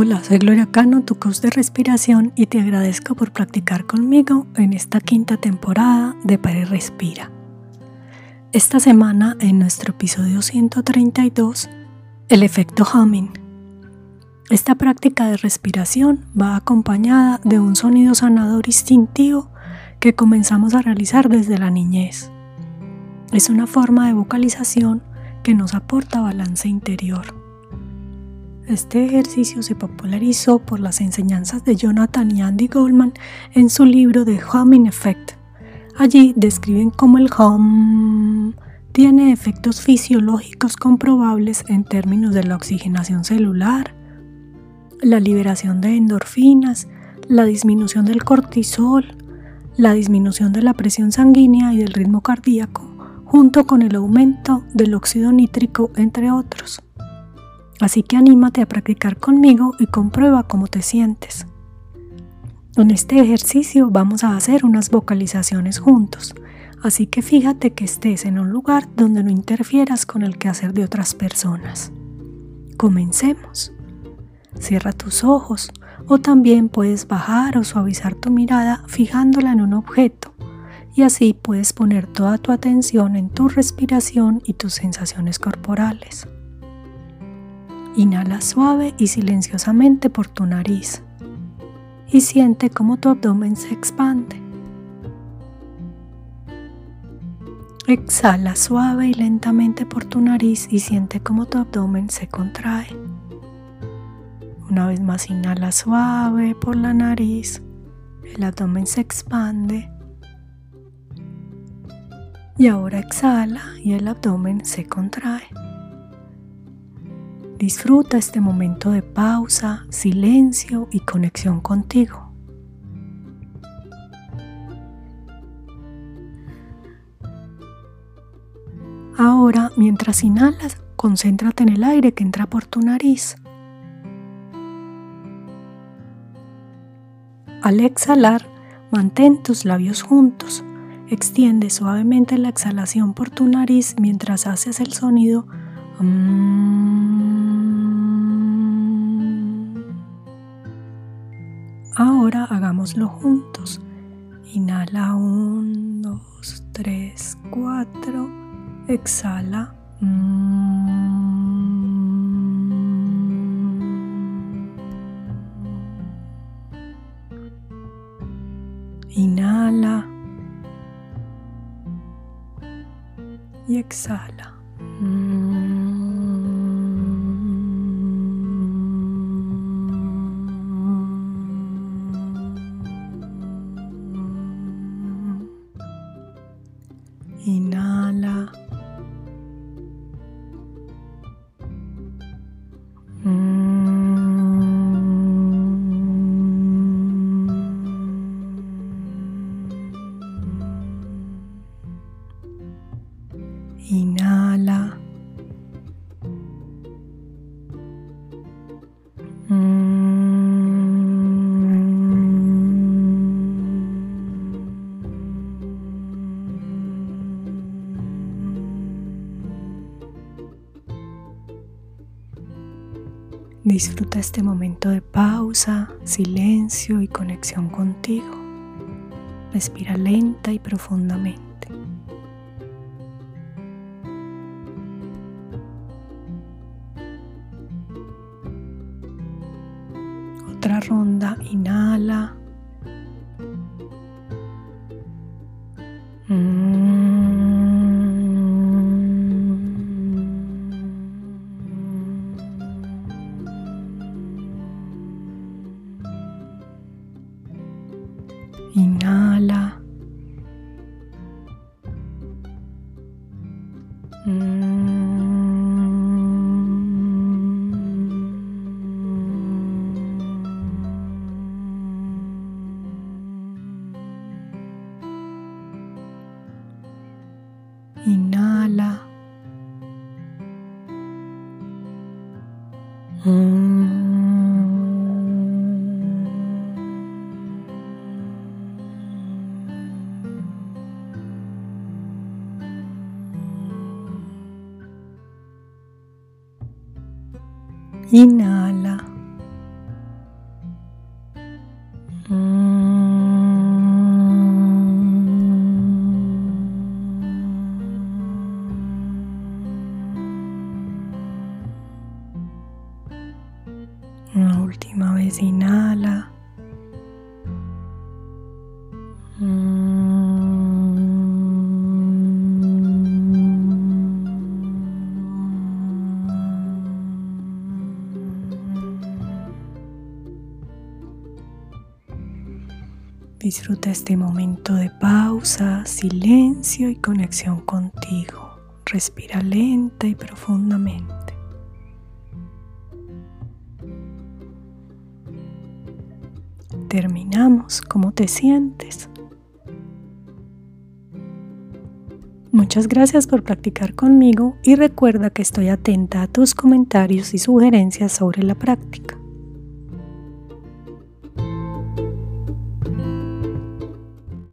Hola, soy Gloria Cano, tu coach de respiración y te agradezco por practicar conmigo en esta quinta temporada de Pare Respira. Esta semana en nuestro episodio 132, el efecto humming. Esta práctica de respiración va acompañada de un sonido sanador instintivo que comenzamos a realizar desde la niñez. Es una forma de vocalización que nos aporta balance interior. Este ejercicio se popularizó por las enseñanzas de Jonathan y Andy Goldman en su libro The Humming Effect. Allí describen cómo el hum tiene efectos fisiológicos comprobables en términos de la oxigenación celular, la liberación de endorfinas, la disminución del cortisol, la disminución de la presión sanguínea y del ritmo cardíaco, junto con el aumento del óxido nítrico, entre otros. Así que anímate a practicar conmigo y comprueba cómo te sientes. En este ejercicio vamos a hacer unas vocalizaciones juntos, así que fíjate que estés en un lugar donde no interfieras con el quehacer de otras personas. Comencemos. Cierra tus ojos o también puedes bajar o suavizar tu mirada fijándola en un objeto y así puedes poner toda tu atención en tu respiración y tus sensaciones corporales. Inhala suave y silenciosamente por tu nariz y siente cómo tu abdomen se expande. Exhala suave y lentamente por tu nariz y siente cómo tu abdomen se contrae. Una vez más inhala suave por la nariz, el abdomen se expande. Y ahora exhala y el abdomen se contrae. Disfruta este momento de pausa, silencio y conexión contigo. Ahora, mientras inhalas, concéntrate en el aire que entra por tu nariz. Al exhalar, mantén tus labios juntos. Extiende suavemente la exhalación por tu nariz mientras haces el sonido. Ahora hagámoslo juntos. Inhala 1, 2, 3, 4. Exhala. Inhala y exhala. Inhala. Disfruta este momento de pausa, silencio y conexión contigo. Respira lenta y profundamente. Otra ronda, inhala. Inhala. Inhala. Una última vez inhala. Mm. Disfruta este momento de pausa, silencio y conexión contigo. Respira lenta y profundamente. Terminamos. ¿Cómo te sientes? Muchas gracias por practicar conmigo y recuerda que estoy atenta a tus comentarios y sugerencias sobre la práctica.